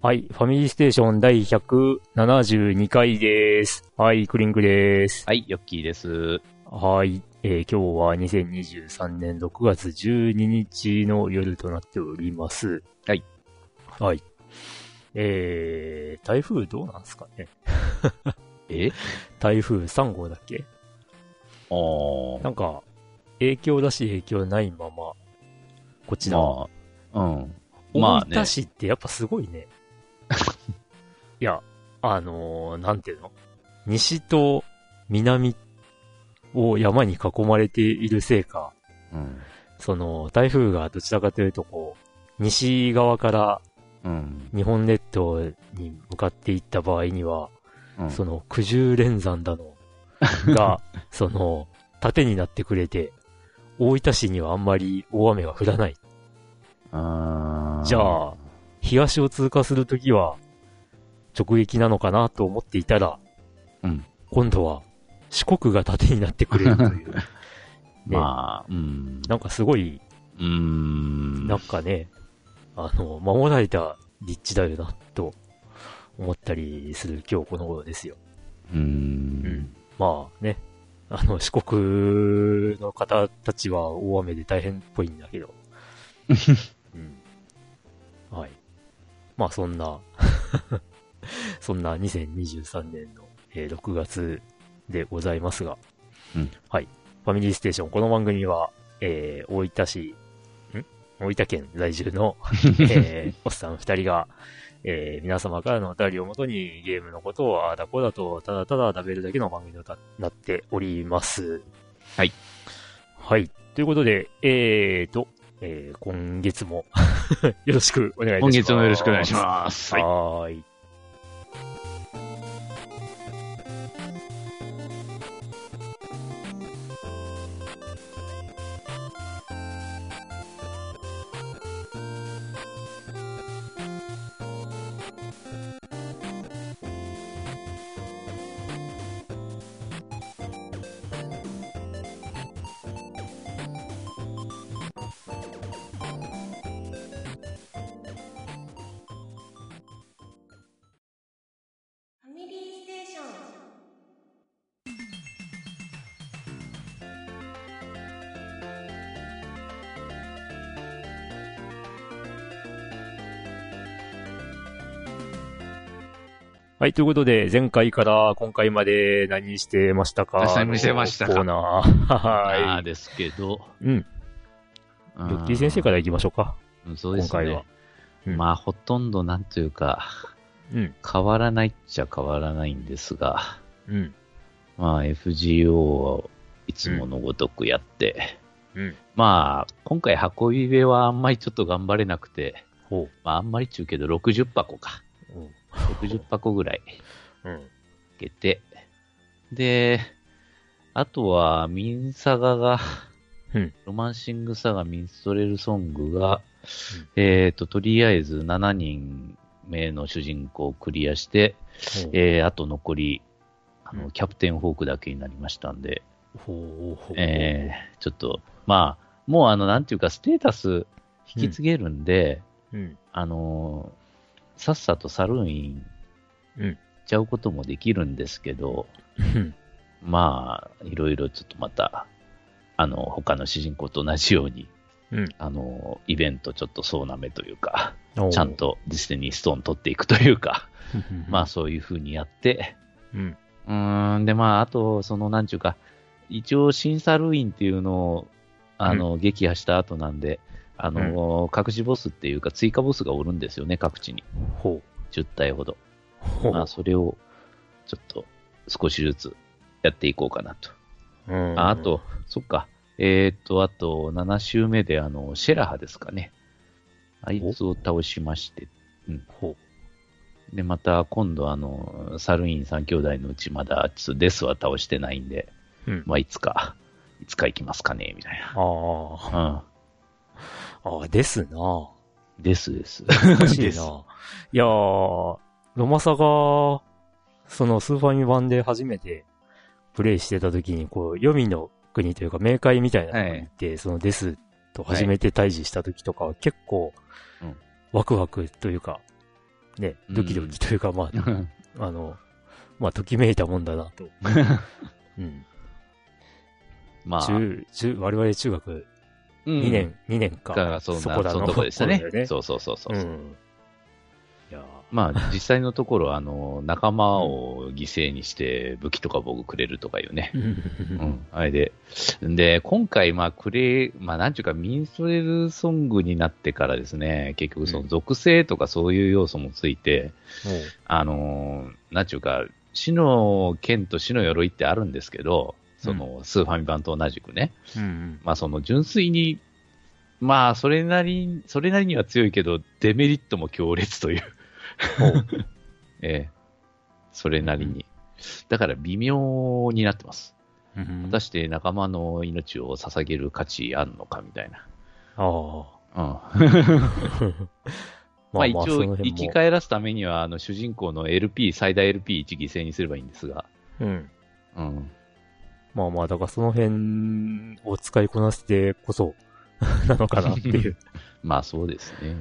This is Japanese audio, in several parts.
はい。ファミリーステーション第172回です。はい。クリンクです。はい。ヨッキーです。はい。えー、今日は2023年6月12日の夜となっております。はい。はい。えー、台風どうなんすかね？え？台風3号だっけ？ああ。なんか、影響だし影響ないまま、こっちの。まあ、うん。まあね。大分市ってやっぱすごいね。いや、あのー、なんていうの？西と南を山に囲まれているせいか、うん、その、台風がどちらかというとこう、西側から日本列島に向かっていった場合には、うん、その九十連山だの が、その、盾になってくれて、大分市にはあんまり大雨が降らない。じゃあ、東を通過するときは、直撃なのかなと思っていたら、うん。今度は、四国が盾になってくれるという。まあ、うん。なんかすごい、うん。なんかね、あの、守られた立地だよな、と思ったりする今日この頃ですよ。うん。うん。まあね、あの、四国の方たちは大雨で大変っぽいんだけど。うん。はい。まあそんな そんな2023年の、えー、6月でございますが、うん、はい。ファミリーステーション、この番組は、えー、大分市、ん？大分県在住の、えー、おっさん二人が、えー、皆様からのお便りをもとにゲームのことをああだこうだとただただ食べるだけの番組となっております。はい。はい。ということで、えーと、えー、今月も よろしくお願いいたします。今月もよろしくお願いします。はい。はいはい、ということで、前回から今回まで何してましたか？何してましたか？コーナー。はい。ですけど。うん。ヨッキー先生から行きましょうか。うん、そうですね。今回は。うん、まあ、ほとんどなんというか、うん。変わらないっちゃ変わらないんですが、うん。まあ、FGO をいつものごとくやって、うん。まあ、今回運び部はあんまりちょっと頑張れなくて、ほう。まあ、あんまりちゅうけど60箱か。60箱ぐらい、うん。けて、で、あとは、ミンサガが、うん、ロマンシングサガ、ミンストレルソングが、うん、えっ、ー、と、とりあえず7人目の主人公をクリアして、う。ん、えー、あと残り、あの、キャプテンホークだけになりましたんで、えー、ちょっと、まあ、もうあの、なんていうか、ステータス引き継げるんで、うん、あのさっさとサルーイン行っちゃうこともできるんですけど、うん、まあ、いろいろちょっとまた、あの、他の主人公と同じように、うん、あの、イベントちょっとそうなめというか、ちゃんとディスティニーストーン取っていくというか、まあそういう風にやって、うん。うん、でまあ、あと、その、なんちゅうか、一応、真サルーインっていうのを、あの、うん、撃破した後なんで、あの、うん、隠しボスっていうか追加ボスがおるんですよね、各地に。ほう。10体ほど。ほう。まあ、それを、ちょっと、少しずつやっていこうかなと。うん。ああと、そっか。えっ、ー、と、あと、7周目で、あの、シェラハですかね。あいつを倒しまして。うん。ほう。で、また、今度、あの、サルイン3兄弟のうち、まだ、ちょっとデスは倒してないんで、うん。まあ、いつか、つか行きますかねみたいな。ああ。うん。ああ、ですな。ですです。難しいな。いやー、ロマサが、そのスーファミ版で初めてプレイしてた時に、こう、読みの国というか、冥界みたいなのに行って、はい、そのデスと初めて対峙した時とかは結構、ワクワクというか、ね、ドキドキというか、まあ、あの、まあ、ときめいたもんだなと。うん。まあ、中、中、我々中学2年、うん、2年か。そそこだのそのとこでしたね。ねそうそうそうそう。うん、いやまあ、実際のところ、あの、仲間を犠牲にして武器とか僕くれるとかいうね。うん。あれで。で、今回、まあ、くれ、まあ、なんちゅうか、ミンストレルソングになってからですね、結局その属性とかそういう要素もついて、うん、あの、なんちゅうか、死の剣と死の鎧ってあるんですけど、その、スーファミ版と同じくね。うん、うん、まあ、その、純粋に、まあ、それなり、それなりには強いけど、デメリットも強烈という ええ。それなりに。だから微妙になってます。うん、果たして仲間の命を捧げる価値あんのかみたいな。ああ。うん。まあ一応、生き返らすためには、あの、主人公の LP、最大 LP1 犠牲にすればいいんですが。うん。うん。まあまあ、だからその辺を使いこなしてこそ なのかなっていう。まあそうですね。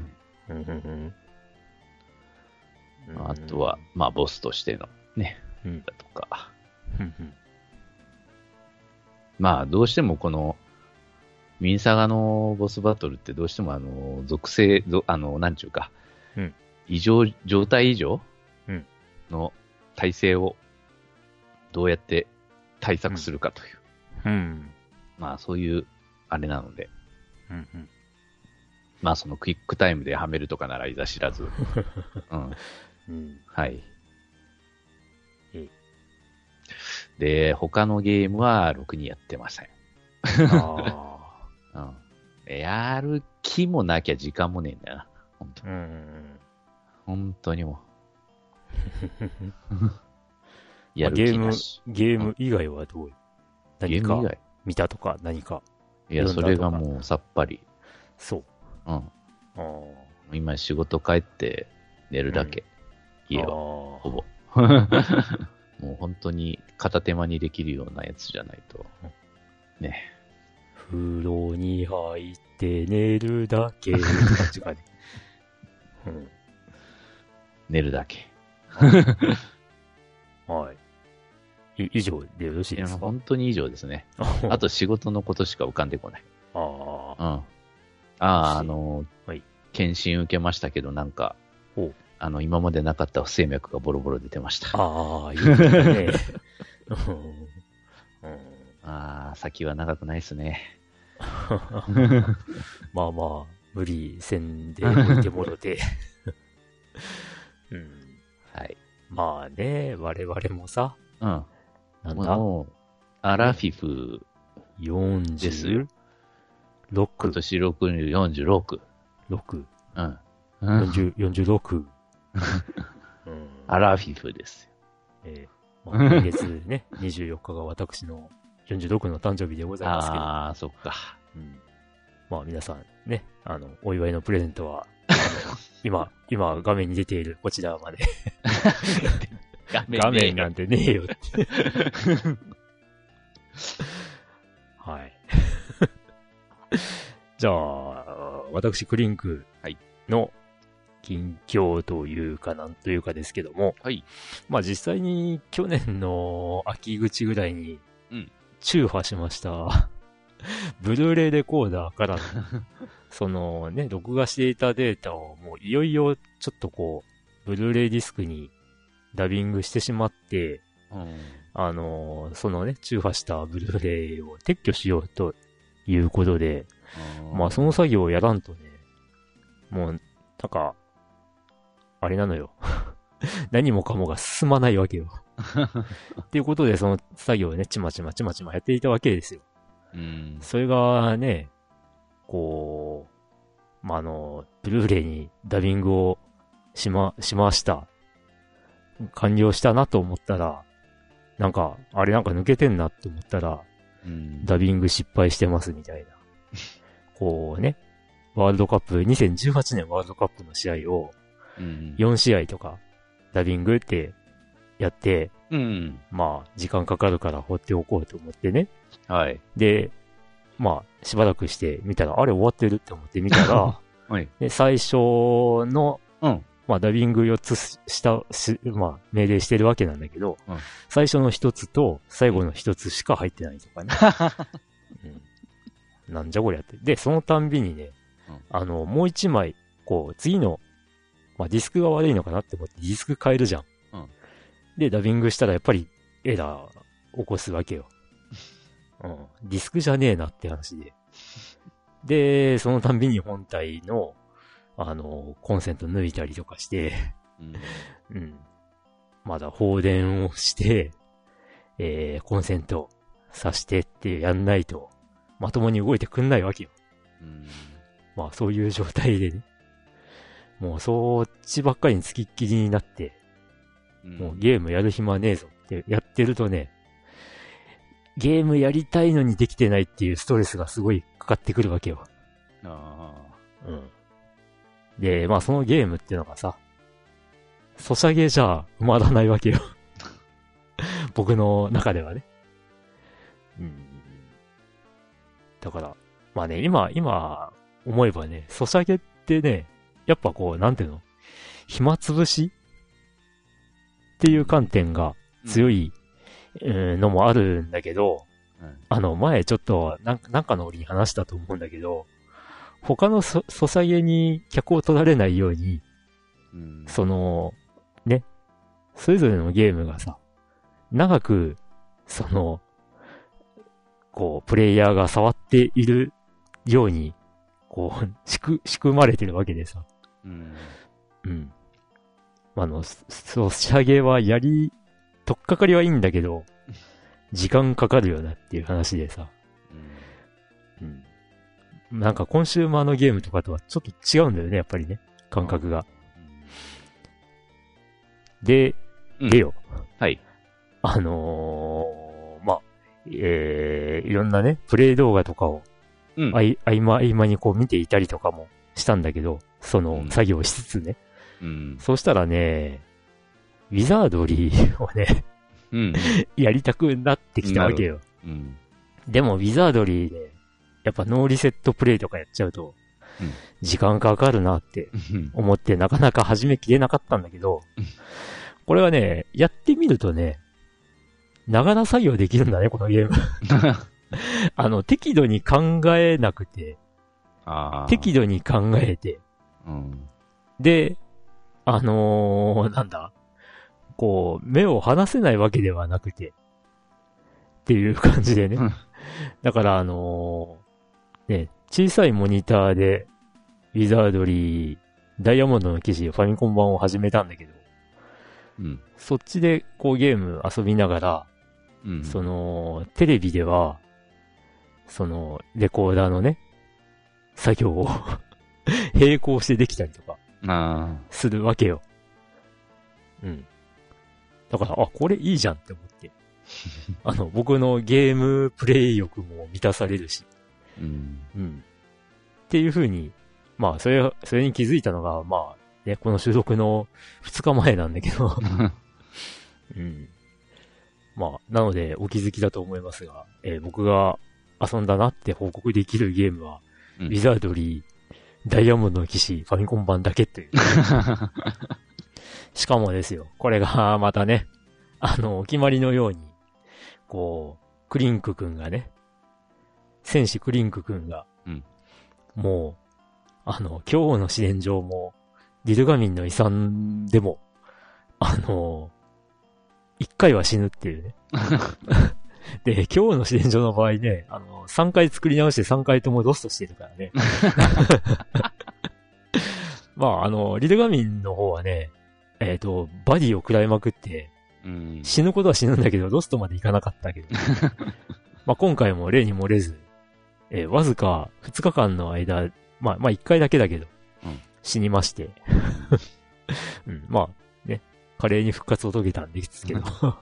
あとは、まあボスとしてのね、うん、だとか。まあどうしてもこの、ミンサガのボスバトルってどうしてもあの、属性、あの、なんちゅうか、うん、異常、状態異常の体制をどうやって対策するかという。うん。まあ、そういう、あれなので。うんうん。まあ、そのクイックタイムではめるとかならいざ知らず。うん。うん、はい。で、他のゲームはろくにやってません。うん。やる気もなきゃ時間もねえんだよな。本当に。うん。本当にもう。やる気なし。ゲーム、ゲーム以外はどう？何か？見たとか？何か？いや、それがもうさっぱり。そう。うん。今仕事帰って寝るだけ。うん、家は。ほぼ。もう本当に片手間にできるようなやつじゃないと。ね。風呂に入って寝るだけって感じかね。うん。寝るだけ。はい。以上でよろしいですか？本当に以上ですね。あと仕事のことしか浮かんでこない。ああ。うん。ああ、あのはい、検診受けましたけど、なんか、あの、今までなかった不整脈がボロボロ出てました。ああ、いいね。ああ、先は長くないですね。まあまあ、無理せんで置いてもろて。うん。はい。まあね、我々もさ、うん。なんだ？アラフィフ40ですよ。6。今年6、46。6。うん。40 46。うん、アラフィフですよ。えー、まあ、今月ね、24日が私の46の誕生日でございますけど。ああ、そっか。うん。まあ皆さんね、あの、お祝いのプレゼントは、今、今画面に出ているこちらまで 画面画面なんてねえよってはい。じゃあ、私、クリンクの近況というか、なんというかですけども、はい。まあ実際に去年の秋口ぐらいに、うん。中破しました。ブルーレイレコーダーから、そのね、録画していたデータをもういよいよちょっとこう、ブルーレイディスクにダビングしてしまって、うん、あの、そのね、中破したブルーレイを撤去しようということで、まあその作業をやらんとね、もう、なんか、あれなのよ。何もかもが進まないわけよ。っていうことで、その作業をね、ちまちまちまちまやっていたわけですよ。うん、それがね、こう、まあ、あの、ブルーレイにダビングをしま、しました。完了したなと思ったら、なんか、あれなんか抜けてんなって思ったら、ダビング失敗してますみたいな。こうね、ワールドカップ、2018年ワールドカップの試合を、4試合とか、ダビングってやって、うん、まあ、時間かかるから放っておこうと思ってね。はい。で、まあ、しばらくして見たら、あれ終わってるって思って見たら、はい、で最初の、うん、まあ、ダビング4つした、しまあ、命令してるわけなんだけど、うん、最初の1つと最後の1つしか入ってないとかね。うん、なんじゃこりゃって。で、そのたんびにね、うん、あの、もう1枚、こう、次の、まあ、ディスクが悪いのかなって思ってディスク変えるじゃん。うん、で、ダビングしたらやっぱりエラー起こすわけよ。うん。ディスクじゃねえなって話で。で、そのたんびに本体の、あの、コンセント抜いたりとかして、うん。うん。まだ放電をして、えー、コンセント挿してってやんないと、まともに動いてくんないわけよ。うん。まあ、そういう状態でね。もう、そっちばっかりにつきっきりになって、うん、もうゲームやる暇ねえぞってやってるとね、ゲームやりたいのにできてないっていうストレスがすごいかかってくるわけよ。ああ。うん。で、まあそのゲームっていうのがさ、ソシャゲじゃ埋まらないわけよ。僕の中ではね。うん。だから、まあね、今、今思えばね、ソシャゲってね、やっぱこう、なんていうの？暇つぶし？っていう観点が強いのもあるんだけど、うん、あの、前ちょっとなん、なんかの折に話したと思うんだけど、他のソソサゲに客を取られないように、うん、その、ね、それぞれのゲームがさ、長く、その、こう、プレイヤーが触っているように、こう、仕組、仕組まれてるわけでさ。うん。うん。あの、ソシャゲはやりとっかかりはいいんだけど、時間かかるよなっていう話でさ。うん。うん。なんかコンシューマーのゲームとかとはちょっと違うんだよね、やっぱりね。感覚が。で、でよ。はい。あのー、まあ、えー、いろんなね、プレイ動画とかを、うん、あい、合間合間にこう見ていたりとかもしたんだけど、その作業しつつね。うん。そうしたらね、ウィザードリーをねうん、やりたくなってきたわけよ。うん、でも、ウィザードリーで、やっぱノーリセットプレイとかやっちゃうと、時間かかるなって思って、なかなか始めきれなかったんだけど、これはね、やってみるとね、ながら作業できるんだね、このゲーム。あの、適度に考えなくて、適度に考えて、うん、で、あのー、なんだ、こう、目を離せないわけではなくて、っていう感じでね。だから、あのー、ね、小さいモニターで、ウィザードリー、ダイヤモンドの記事、ファミコン版を始めたんだけど、うん、そっちでこうゲーム遊びながら、うん、その、テレビでは、その、レコーダーのね、作業を 並行してできたりとか、するわけよ。うん。だから、あ、これいいじゃんって思って。あの、僕のゲームプレイ欲も満たされるし。うん。うん。っていう風に、まあ、それ、それに気づいたのが、まあ、ね、この収録の2日前なんだけどうん。まあ、なので、お気づきだと思いますが、えー、僕が遊んだなって報告できるゲームは、うん、ウィザードリー、ダイヤモンドの騎士、ファミコン版だけという。しかもですよ、これがまたね、あの、お決まりのように、こう、クリンクくんがね、戦士クリンクくんが、うん、もう、あの、今日の試練場も、リルガミンの遺産でも、あの、一回は死ぬっていうね。で、今日の試練場の場合ね、あの、3回作り直して3回ともロストしてるからね。まあ、あの、リルガミンの方はね、えっ、ー、と、バディを食らいまくって、うん、死ぬことは死ぬんだけど、ロストまで行かなかったけど。まあ今回も例に漏れず、えー、わずか2日間の間、まあ、まあ1回だけだけど、うん、死にまして。うん、まあ、ね、華麗に復活を遂げたんですけど。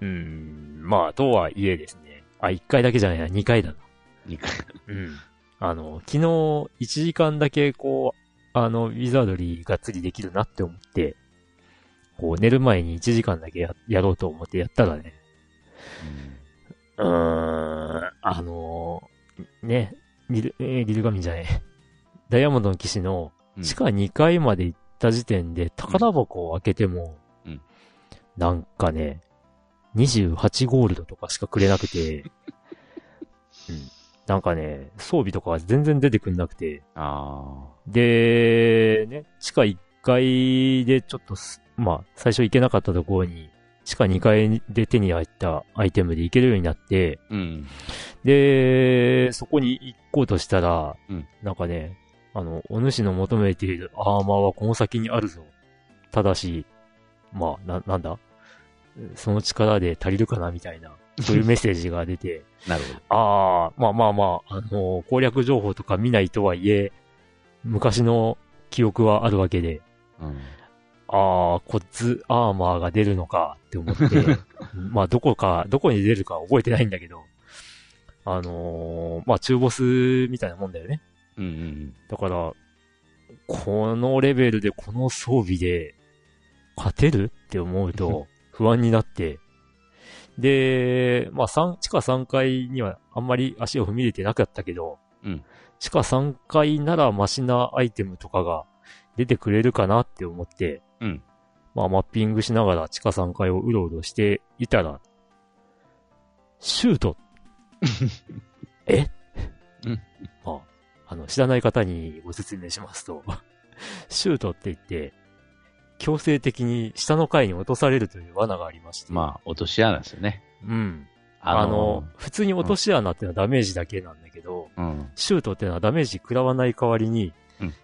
うん、まあ、とはいえですね、あ、1回だけじゃないな、2回だな。2回。うん。あの、昨日1時間だけこう、あの、ウィザードリーが釣りできるなって思って、こう寝る前に1時間だけややろうと思ってやったらね、うーん、あのー、ね、リル、えー、リルガミンじゃない。ダイヤモンドの騎士の地下2階まで行った時点で宝箱を開けても、うん、なんかね、28ゴールドとかしかくれなくて、うん、なんかね、装備とか全然出てくんなくて、で、ね、地下1階でちょっと、まあ、最初行けなかったところに、地下2階で手に入ったアイテムで行けるようになって、うん、で、そこに行こうとしたら、うん、なんかね、あの、お主の求めているアーマーはこの先にあるぞ。ただし、まあ、な、なんだ？その力で足りるかなみたいな、そういうメッセージが出て。なるほど。ああ、まあまあまあ、あのー、攻略情報とか見ないとはいえ、昔の記憶はあるわけで、うん、ああ、コッズアーマーが出るのかって思って、まあどこか、どこに出るか覚えてないんだけど、あのー、まあ中ボスみたいなもんだよね。うんうんうん。だから、このレベルでこの装備で勝てる？って思うと 不安になって、で、まあ3、地下3階にはあんまり足を踏み入れてなかったけど、うん、地下3階ならマシなアイテムとかが出てくれるかなって思って、うん。まあ、マッピングしながら地下3階をうろうろしていたら、シュート え？うん。まあ、あの、知らない方にご説明しますと シュートって言って、強制的に下の階に落とされるという罠がありまして。まあ、落とし穴ですよね。うん。あのー、あの普通に落とし穴っていうのはダメージだけなんだけど、うん、シュートっていうのはダメージ食らわない代わりに、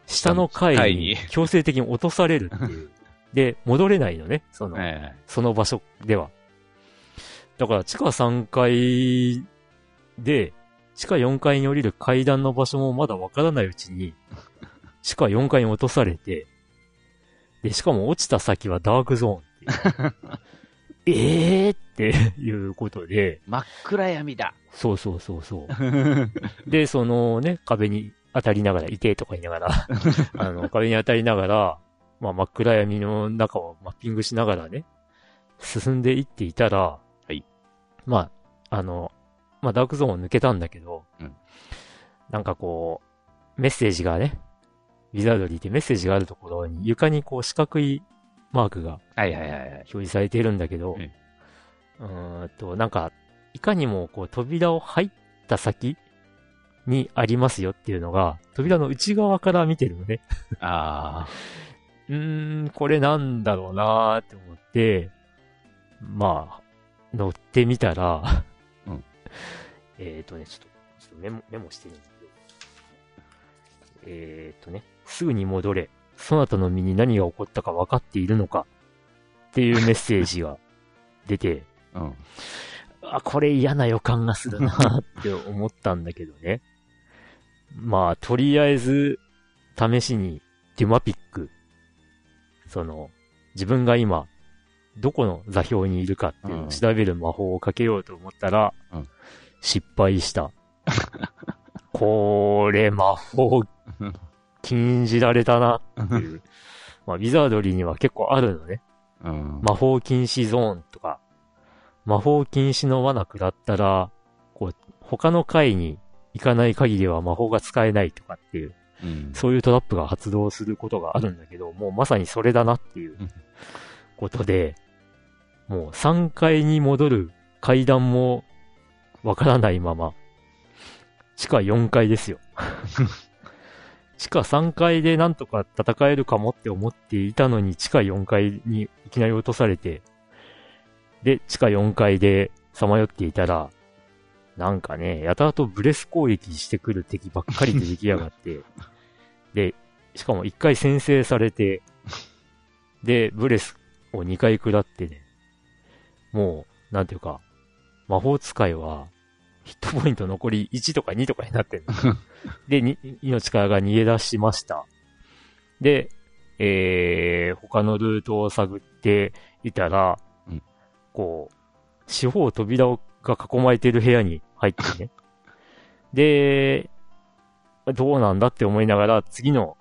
下の階に強制的に落とされるっていう。で、戻れないのね、その、その場所では。だから地下3階で、地下4階に降りる階段の場所もまだわからないうちに、地下4階に落とされて、で、しかも落ちた先はダークゾーンっていう。ええっていうことで。真っ暗闇だ。そうそうそうそう。で、そのね、壁に当たりながら、いてとか言いながら あの、壁に当たりながら、まあ真っ暗闇の中をマッピングしながらね、進んでいっていたら、はい。まあ、あの、まあダークゾーンを抜けたんだけど、うん。なんかこう、メッセージがね、ウィザードリーってメッセージがあるところに床にこう四角いマークが、はいはいはい。表示されているんだけど、うん、んと、なんか、いかにもこう扉を入った先にありますよっていうのが、扉の内側から見てるのね。ああ。うーん、これなんだろうなーって思って、まあ、乗ってみたらうん、えっとね、ちょっと、ちょっとメモ、メモしてるんですけど、えっ、ー、とね、すぐに戻れ。そなたの身に何が起こったか分かっているのかっていうメッセージが 出て、うん。あ、これ嫌な予感がするなって思ったんだけどね。まあ、とりあえず、試しに、デュマピック。その、自分が今、どこの座標にいるかっていうのを調べる魔法をかけようと思ったら、うん、失敗した。これ、魔法、禁じられたなっていう。まあ、ウィザードリーには結構あるのね。うん、魔法禁止ゾーンとか、魔法禁止の罠食らったら、こう、他の階に行かない限りは魔法が使えないとかっていう、うん、そういうトラップが発動することがあるんだけど、もうまさにそれだなっていうことで、もう3階に戻る階段もわからないまま、地下4階ですよ。地下3階でなんとか戦えるかもって思っていたのに、地下4階にいきなり落とされて、で、地下4階でさまよっていたら、なんかね、やたらとブレス攻撃してくる敵ばっかりで出来上がって、で、しかも1回先制されて、で、ブレスを2回食らってね、もう、なんていうか、魔法使いは、ヒットポイント残り1とか2とかになってんの。で、に、命からが逃げ出しました。で、えー、他のルートを探っていたら、うん、こう、四方扉が囲まれている部屋に入ってね。で、どうなんだって思いながら、次の、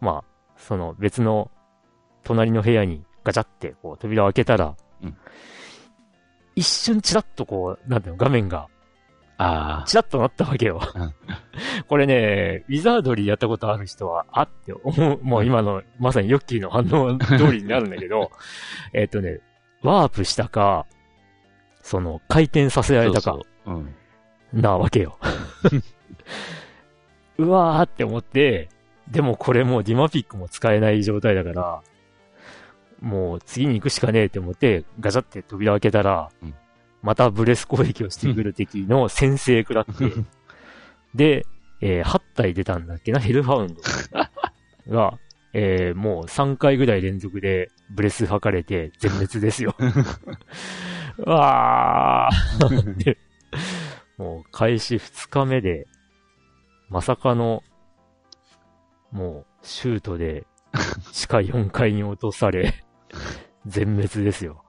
まあ、その別の隣の部屋にガチャってこう扉を開けたら、うん、一瞬チラッとこう、なんていうの、画面が、ああ。チラッとなったわけよ。これね、ウィザードリーやったことある人は、あって思う、もう今の、まさにヨッキーの反応通りになるんだけど、えっとね、ワープしたか、その、回転させられたか、そうそううん、なわけよ。うわーって思って、でもこれもうディマピックも使えない状態だから、もう次に行くしかねえって思って、ガチャって扉開けたら、うん、またブレス攻撃をしてくる敵の先制食らって、で、えー、8体出たんだっけな、ヘルファウンド。が、えー、もう3回ぐらい連続でブレス吐かれて全滅ですよ。わーもう開始2日目で、まさかの、もうシュートで 地下4階に落とされ全滅ですよ。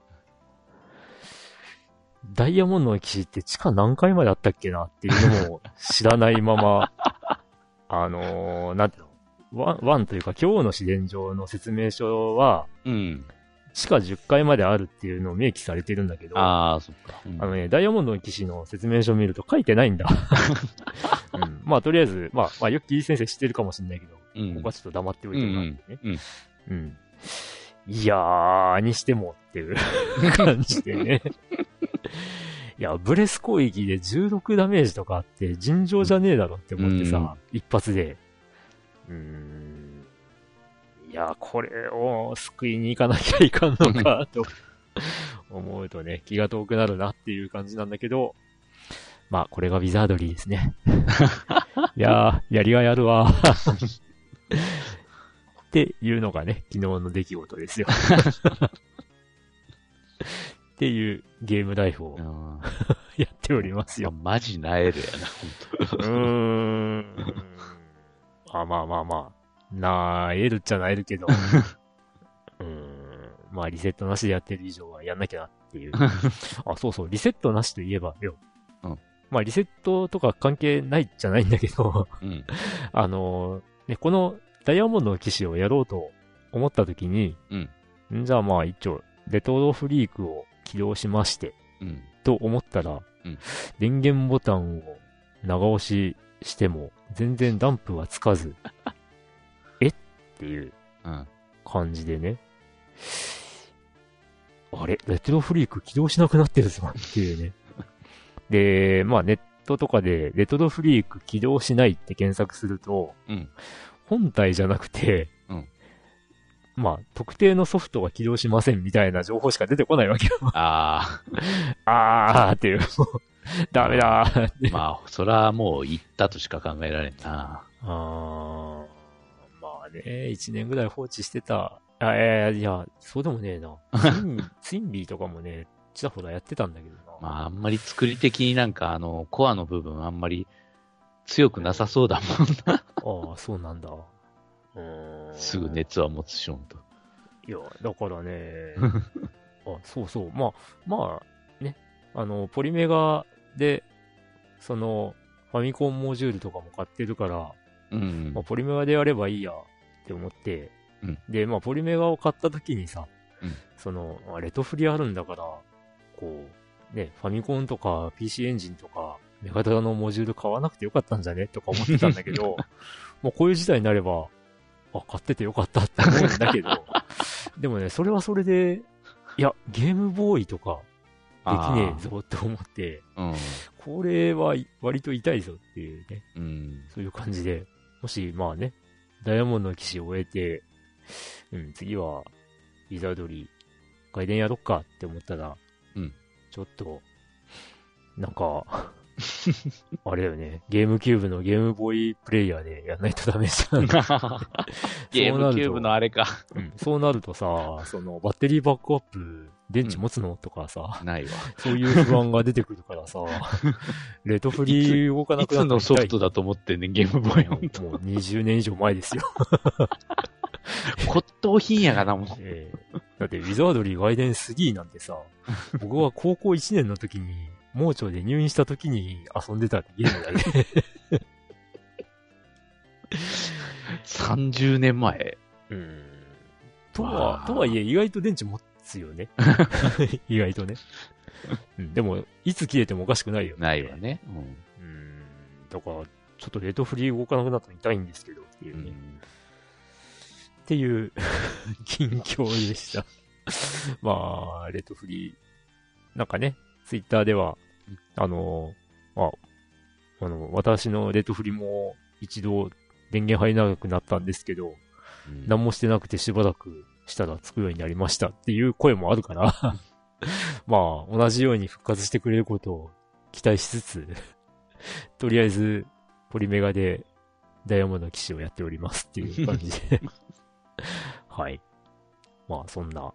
ダイヤモンドの騎士って地下何階まであったっけなっていうのも知らないまま、あのー、なんていうの、ワン、ワンというか狂王の試練場の説明書は、うん。地下10階まであるっていうのを明記されてるんだけど、ああ、そっか、うん、あのね、ダイヤモンドの騎士の説明書を見ると書いてないんだ。うん、まあ、とりあえず、まあ、まあ、よっきー先生知ってるかもしれないけど、うん、ここはちょっと黙っておいてもらってね。うん。うん。いやー、にしてもっていう感じでね。いや、ブレス攻撃で16ダメージとかあって尋常じゃねえだろって思ってさ、うん、一発で。うーん。いや、これを救いに行かなきゃいかんのか、と思うとね、気が遠くなるなっていう感じなんだけど、まあ、これがウィザードリーですね。いやー、やりがいあるわ。っていうのがね、昨日の出来事ですよ。っていうゲームライフを やっておりますよ。マジなえるやな、本当うーん。あ、まあまあまあ。なえるっちゃなえるけど。うん。まあリセットなしでやってる以上はやんなきゃなっていう。あ、そうそう、リセットなしといえばよ。うん。まあリセットとか関係ないじゃないんだけど、うん。あの、ね、このダイヤモンドの騎士をやろうと思った時に、うん。じゃあまあ一応、レトロフリークを起動しまして、うん、と思ったら、うん、電源ボタンを長押ししても全然ダンプはつかず、えっていう感じでね、あれ？レトロフリーク起動しなくなってるぞっていうね。で、まあネットとかでレトロフリーク起動しないって検索すると、うん、本体じゃなくて、まあ、特定のソフトが起動しませんみたいな情報しか出てこないわけよ。あ あ。ああっていう。ダメだまあ、そらもう行ったとしか考えられんな。ああ。まあね、一年ぐらい放置してた。あ、いやいや、そうでもねえな。ツインビーとかもね、ちらほらやってたんだけどな。まあ、あんまり作り的になんか、あの、コアの部分あんまり強くなさそうだもんな。ああ、そうなんだ。すぐ熱は持つしょんと。いや、だからね、あ、そうそう、まあ、まあ、ね、あの、ポリメガで、その、ファミコンモジュールとかも買ってるから、うん、まあ、ポリメガでやればいいやって思って、うん、で、まあ、ポリメガを買った時にさ、うん、その、レトフリあるんだから、こう、ね、ファミコンとか PC エンジンとか、メガドラのモジュール買わなくてよかったんじゃねとか思ってたんだけど、もうこういう時代になれば、あ、買っててよかったって思うんだけど、でもね、それはそれで、いや、ゲームボーイとか、できねえぞって思って、うん、これは割と痛いぞっていうね、うん、そういう感じで、もし、まあね、ダイヤモンドの騎士を終えて、うん、次は、リザードリー、外伝やろっかって思ったら、うん、ちょっと、なんか、あれだよね。ゲームキューブのゲームボーイプレイヤーでやんないとダメじゃん。ゲームキューブのあれか。うん。そうなるとさ、その、バッテリーバックアップ、電池持つの、うん、とかさ。ないわ。そういう不安が出てくるからさ、レトフリー動かなくなったいつのソフトだと思ってんね、ゲームボーイもう 20年以上前ですよ。骨董品やがな、もう。えー、だって、ウィザードリー外伝3なんてさ、僕は高校1年の時に盲腸で入院した時に遊んでたゲームだね。30年前。うん。とは、とはいえ意外と電池持つよね。意外とね。うん、でも、いつ切れてもおかしくないよね。ないわね。うん。うん。だから、ちょっとレッドフリー動かなくなったの痛いんですけどっていうね。うん、っていう 近況でしたまあ、レッドフリー。なんかね、ツイッターでは、あの、まあ、あの、私のレッドフリも一度電源入らなくなったんですけど、うん、何もしてなくてしばらくしたらつくようになりましたっていう声もあるから。まあ、同じように復活してくれることを期待しつつ とりあえず、ポリメガでダイヤモンド騎士をやっておりますっていう感じで。はい。まあ、そんな、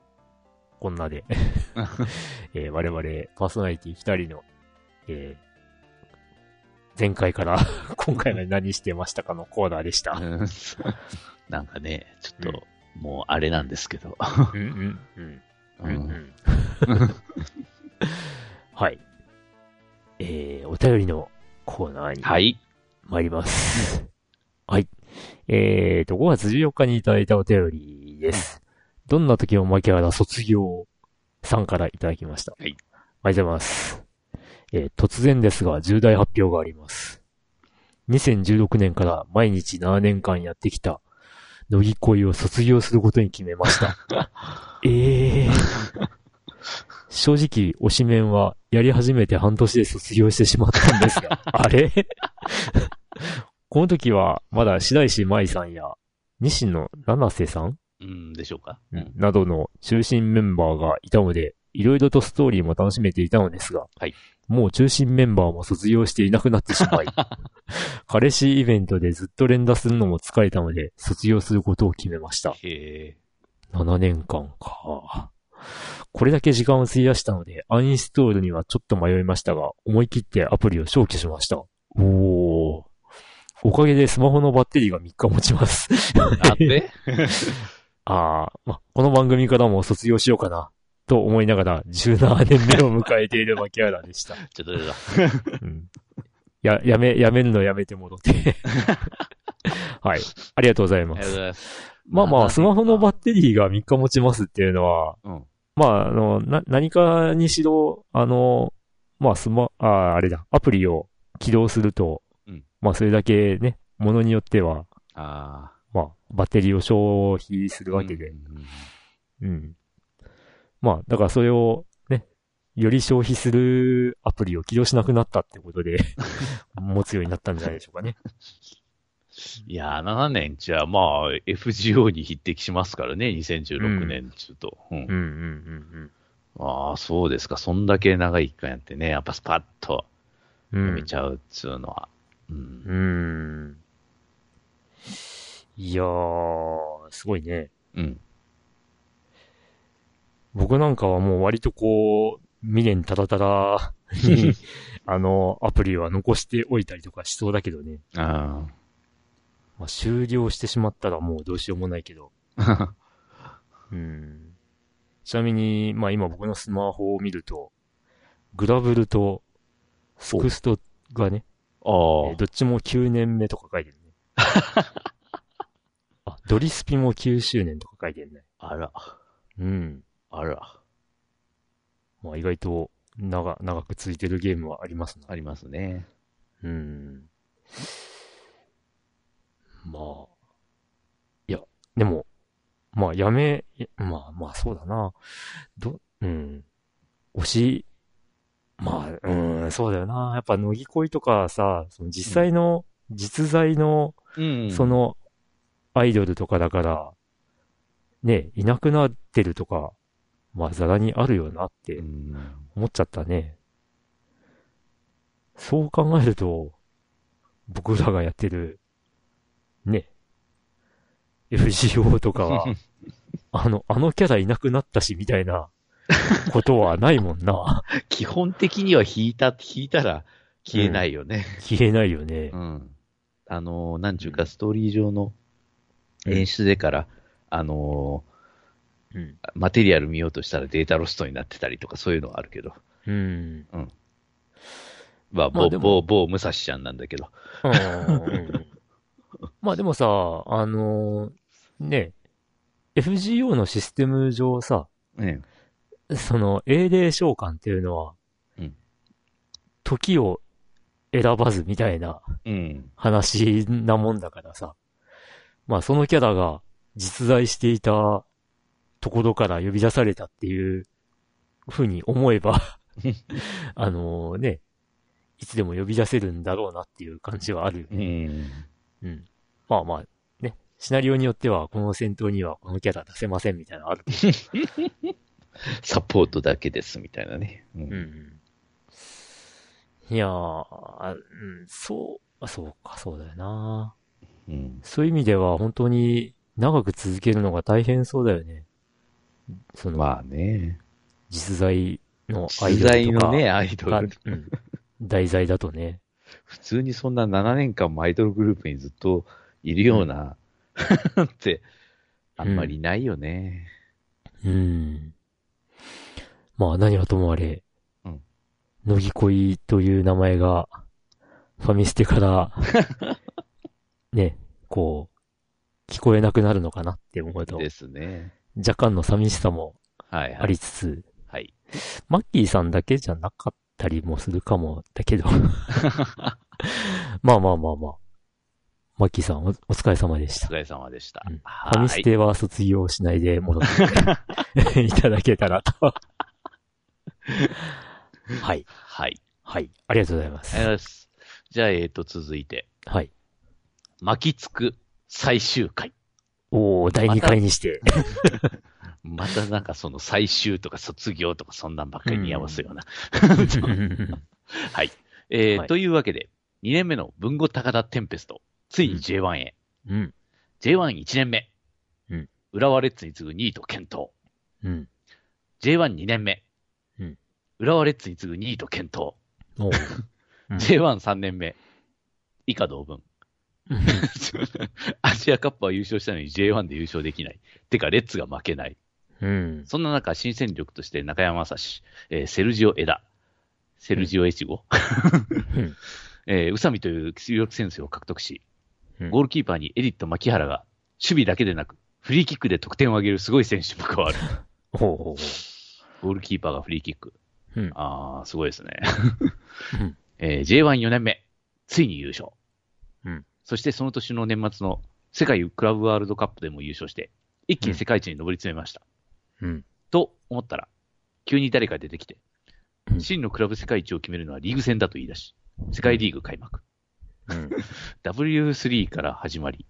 こんなで。えー、我々パーソナリティ二人の、えー、前回から今回は何してましたかのコーナーでした。なんかね、ちょっと、もうあれなんですけど。うんうんうん。うんうん、はい。えー、お便りのコーナーに。はい。参ります。はい。えーと、5月14日にいただいたお便りです。どんな時も負けは卒業さんからいただきました？はい。ありがとうございます。えー、突然ですが、重大発表があります。2016年から毎日7年間やってきた、乃木恋を卒業することに決めました。ええー、正直、推しメンはやり始めて半年で卒業してしまったんですが、あれ？この時は、まだ白石舞さんや、西野七瀬さん？うん、でしょうか。うん。などの中心メンバーがいたので、いろいろとストーリーも楽しめていたのですが、はい。もう中心メンバーも卒業していなくなってしまい、彼氏イベントでずっと連打するのも疲れたので、卒業することを決めました。へえ。7年間か。これだけ時間を費やしたので、アンインストールにはちょっと迷いましたが、思い切ってアプリを消去しました。おー。おかげでスマホのバッテリーが3日持ちます。なんで？ああ、ま、この番組からも卒業しようかな、と思いながら17年目を迎えているマキアラでした。ちょっと出た。うん。や、やめ、やめるのやめて戻って はい。ありがとうございます。あます。まあまあ、スマホのバッテリーが3日持ちますっていうのは、うん、まあ、あの、な、何かにしろ、あの、まあ、スマ、あ、あれだ、アプリを起動すると、うん、まあ、それだけね、ものによっては、あまあ、バッテリーを消費するわけで、うん、うん、まあ、だからそれを、ね、より消費するアプリを起動しなくなったってことで 持つようになったんじゃないでしょうかね。いやー、7年じゃ、まあ、FGO に匹敵しますからね、2016年中と。うん。うん、うん、うんうんああ、そうですか。そんだけ長い期間やってね、やっぱスパッと、やめちゃうっつうのは。うん。うん。いやー、すごいね。うん。僕なんかはもう割とこう、未練たらたらに あの、アプリは残しておいたりとかしそうだけどね。ああ。まあ、終了してしまったらもうどうしようもないけど。うん。ちなみに、まあ今僕のスマホを見ると、グラブルとスクストがね、あえー、どっちも9年目とか書いてるね。あ、ドリスピも9周年とか書いてるね。あら。うん。あら。まあ意外と長、長く続いてるゲームはありますね。ありますね。うん。まあ、いや、でも、まあ、やめ、まあまあ、そうだな。ど、うん。推し、まあ、うん、そうだよな。やっぱ、乃木恋とかさ、その実際の、実在の、うん、その、アイドルとかだから、ね、いなくなってるとか、まあ、ざらにあるよなって思っちゃったね。そう考えると、僕らがやってるね、FGO とかは、あの、あのキャラいなくなったし、みたいなことはないもんな。基本的には引いた、引いたら消えないよね。うん、消えないよね。うん。あの、なんちゅうか、ストーリー上の演出でから、うん、あのうん、マテリアル見ようとしたらデータロストになってたりとか、そういうのはあるけど。うん。うん。まあ、某、某、某武蔵ちゃんなんだけど。うん。まあでもさ、あのー、ね、FGO のシステム上さ、ね、その、英霊召喚っていうのは、うん、時を選ばずみたいな話なもんだからさ、まあそのキャラが実在していたところから呼び出されたっていうふうに思えば あのね、いつでも呼び出せるんだろうなっていう感じはある。うん。うん。まあまあ、ね。シナリオによっては、この戦闘にはこのキャラ出せませんみたいなのある。サポートだけですみたいなね。うん。うん、いやー、うん、そう、そうか、そうだよな。うん。そういう意味では、本当に長く続けるのが大変そうだよね。その、まあね。実在のアイドルとか。実在のね、アイドル。うん。題材だとね。普通にそんな7年間もアイドルグループにずっといるような、うん、って、あんまりないよね。うん。うんまあ何はともあれ、うん。乃木恋という名前が、ファミステから、ね、こう、聞こえなくなるのかなって思うと。ですね。若干の寂しさもありつつ、はい、はい、マッキーさんだけじゃなかったりもするかもだけど まあまあまあまあ。マッキーさんお、お疲れ様でした。お疲れ様でした。うん、ファミステは卒業しないで戻って いただけたらと はい。はい。はい。ありがとうございます。ありがとうございます。じゃあ、えっ、ー、と、続いて。はい。巻きつく最終回。おー、第2回にして。またなんかその最終とか卒業とかそんなんばっかりに合わすような。はい。えー、はい、というわけで、2年目の文後高田テンペスト、ついに J1 へ。うん。J11 年目。うん。浦和レッズに次ぐ2位と検討。うん。J12 年目。うん。浦和レッズに次ぐ2位と検討。お J13 年目。以下同文。アジアカップは優勝したのに J1 で優勝できない。てか、レッズが負けない。うん、そんな中、新戦力として中山雅史、えー、セルジオ・エダ、セルジオ・エチゴ、宇佐美という有力選手を獲得し、ゴールキーパーにエディット・牧原が、守備だけでなく、フリーキックで得点を挙げるすごい選手も加わる。ほうほうほうゴールキーパーがフリーキック。うん、ああ、すごいですね。えー、J14 年目、ついに優勝。うん、そしてその年の年末の世界クラブワールドカップでも優勝して、一気に世界一に上り詰めました。うん。と思ったら、急に誰か出てきて、真のクラブ世界一を決めるのはリーグ戦だと言い出し、世界リーグ開幕。うん、W3 から始まり、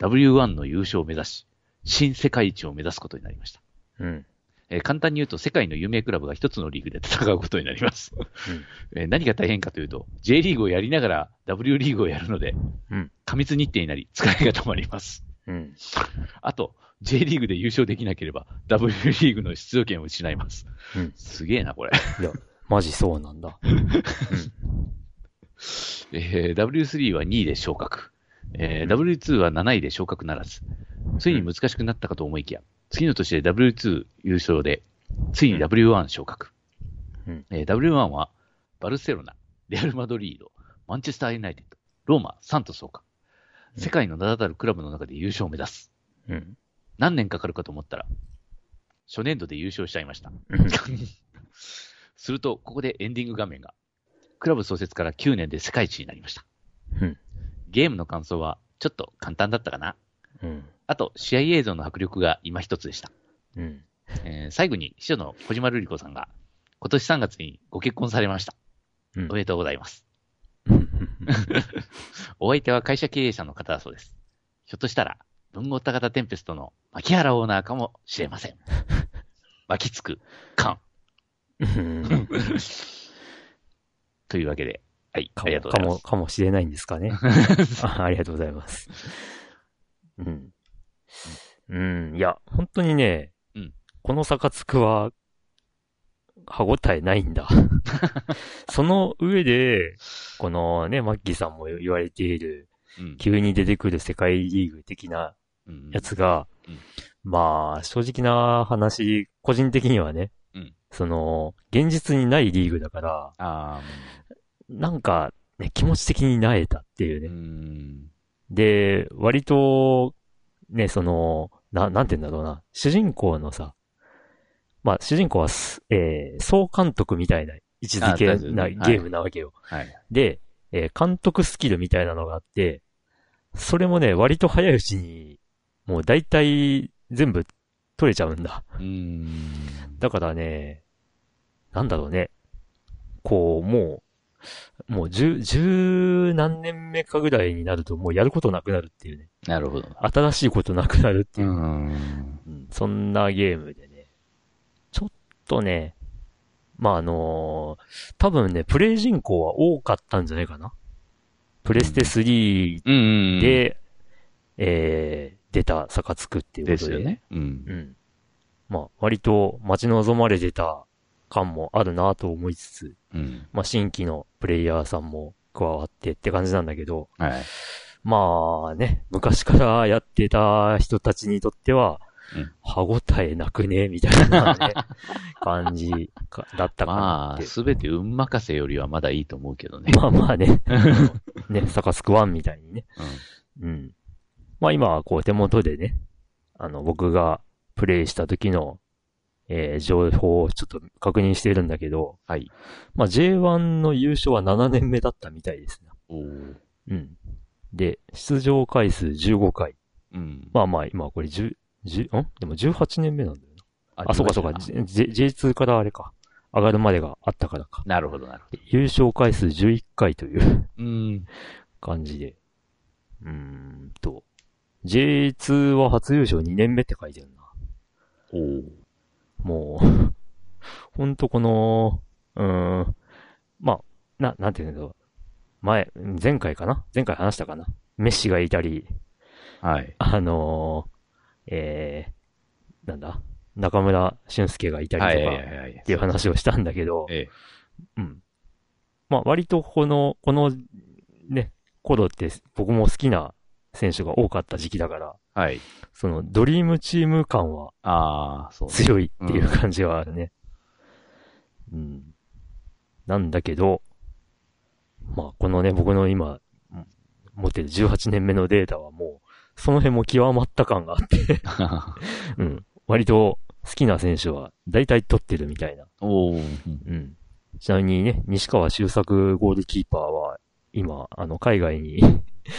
W1 の優勝を目指し、新世界一を目指すことになりました。うん。えー、簡単に言うと、世界の有名クラブが一つのリーグで戦うことになります。うん えー、何が大変かというと、J リーグをやりながら W リーグをやるので、うん、過密日程になり、疲れが止まります。うん、あと、J リーグで優勝できなければ、W リーグの出場権を失います。うん、すげえな、これ。いや、マジそうなんだ。うんえー、W3 は2位で昇格。えー、W2 は7位で昇格ならず。ついに難しくなったかと思いきや、次の年で W2 優勝で、ついに W1 昇格。うんえー、W1 は、バルセロナ、レアル・マドリード、マンチェスター・ユナイテッド、ローマ、サントスをか。世界の名だたるクラブの中で優勝を目指す。うん、何年かかるかと思ったら、初年度で優勝しちゃいました。すると、ここでエンディング画面が、クラブ創設から9年で世界一になりました。うん、ゲームの感想は、ちょっと簡単だったかな。うん、あと、試合映像の迫力が今一つでした。うん。えー、最後に、秘書の小島瑠璃子さんが、今年3月にご結婚されました。うん、おめでとうございます。お相手は会社経営者の方だそうです。ひょっとしたら、文豪高田テンペストの牧原オーナーかもしれません。巻きつく、感。というわけで、はい、ありがとうございます。かも、かもしれないんですかね。あありがとうございます。うん。うん、いや、本当にね、うん、このサカツクは、歯応えないんだ。その上で、このね、マッキーさんも言われている、うん、急に出てくる世界リーグ的なやつが、まあ、正直な話、個人的にはね、その、現実にないリーグだから、なんか、ね、気持ち的に萎えたっていうね。うで、割と、ね、その、な、なんて言うんだろうな。主人公のさ、まあ、主人公は、えー、総監督みたいな位置づけな、ゲームなわけよ。はい。で、えー、監督スキルみたいなのがあって、それもね、割と早いうちに、もう大体全部取れちゃうんだ。うん。だからね、なんだろうね。こう、もう、もう十、十何年目かぐらいになるともうやることなくなるっていうね。なるほど。新しいことなくなるっていう。うんうん、そんなゲームでね。ちょっとね、まあ、あのー、多分ね、プレイ人口は多かったんじゃないかな。プレステ3で、うんうん、えー、出たサカツクっていうことで。ですよね。うん。うん。まあ、割と待ち望まれてた感もあるなと思いつつ、うん、まあ、新規のプレイヤーさんも加わってって感じなんだけど、はい、まあね、昔からやってた人たちにとっては、うん、歯応えなくねみたいな、ね、感じだったかな まあ、すべて運任せよりはまだいいと思うけどね。まあまあね。ね、サカスクワンみたいにね。うん。うん。まあ今はこう手元でね、あの、僕がプレイした時のえー、情報をちょっと確認しているんだけど、はい。まあ、J1 の優勝は7年目だったみたいですね。おうん。で、出場回数15回。うん。まあまあ、今これ10、10、ん？でも18年目なんだよな。あ、あそうかそうか、J、J2 からあれか。上がるまでがあったからか。なるほど、なるほど。優勝回数11回といううん。感じで。うーんと。J2 は初優勝2年目って書いてるな。おお。もう ほんとこの、うーん、まあ、な、なんていうんだろう。前、前回かな？前回話したかな？メッシがいたり、はい。あのー、えー、なんだ？中村俊介がいたりとか、っていう話をしたんだけど、ええ、うん。まあ、割とこの、この、ね、頃って僕も好きな選手が多かった時期だから、はい。その、ドリームチーム感は、ああ、そう、強いっていう感じはあるね。うん、うん。なんだけど、まあ、このね、僕の今、持ってる18年目のデータはもう、その辺も極まった感があって。うん。割と好きな選手は大体取ってるみたいな。おうん。ちなみにね、西川修作ゴールキーパーは、今、あの、海外に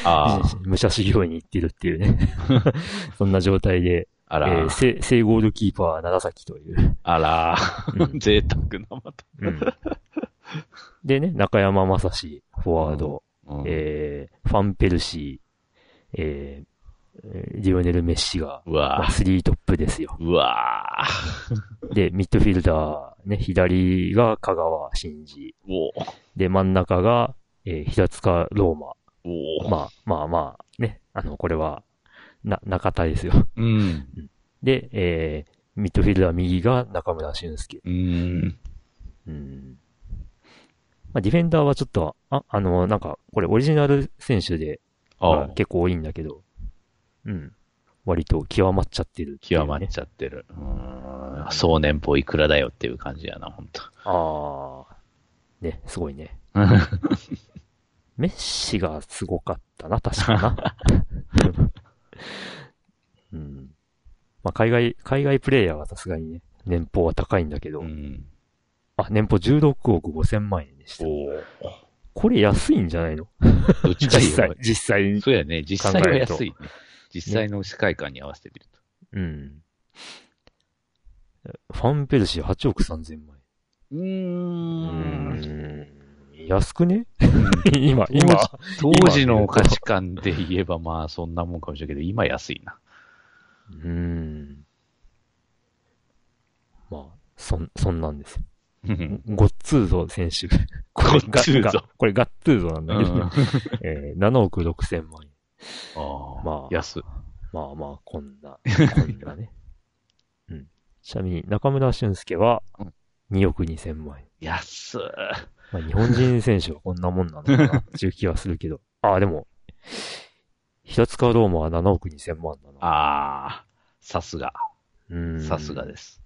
武者修行に行ってるっていうね。そんな状態で、あら、えー、正ゴールキーパー長崎という。あら、うん、贅沢なまた、うん。でね、中山正史、フォワード、うん、えー、ファンペルシー、えー、リオネル・メッシが、うわ、まあ、スリートップですよ。うわ で、ミッドフィルダー、ね、左が香川真司。で、真ん中が、えー、平塚ローマ。まあまあまあ、ね。あの、これは、な、中田ですよ。うん。で、えー、ミッドフィルダー右が中村俊介。うん。うん。まあ、ディフェンダーはちょっと、あ、あの、なんか、これオリジナル選手で、あ結構多いんだけど、うん。割と極まっちゃってる、ね、極まっちゃってる。うん。総年俸いくらだよっていう感じやな、ほんと。ああ。ね、すごいね。メッシがすごかったな、確かな。うん。まあ、海外、海外プレイヤーはさすがにね、年俸は高いんだけど、うん、あ、年俸16億5千万円でした。これ安いんじゃないの？実際、実際に。そうやね、実際は安いね。実際の世界観に合わせてみると。うん。ファンペルシー8億3千万円。うーん。安くね？今、今。当時の価値観で言えばまあそんなもんかもしれないけど、今安いな。うん。まあ、そん、そんなんですよ。ゴッツーゾ選手。これガッツーゾ。これガッツーゾなんだけど、うん、えー、7億6千万円。ああ。まあ。安。まあまあ、こんな、こんなね。うん。ちなみに、中村俊介は、2億2千万円。安っ。まあ、日本人選手はこんなもんなのかな っていう気はするけど。ああ、でも、平塚ローマは7億2千万だな。ああ、さすが。さすがです。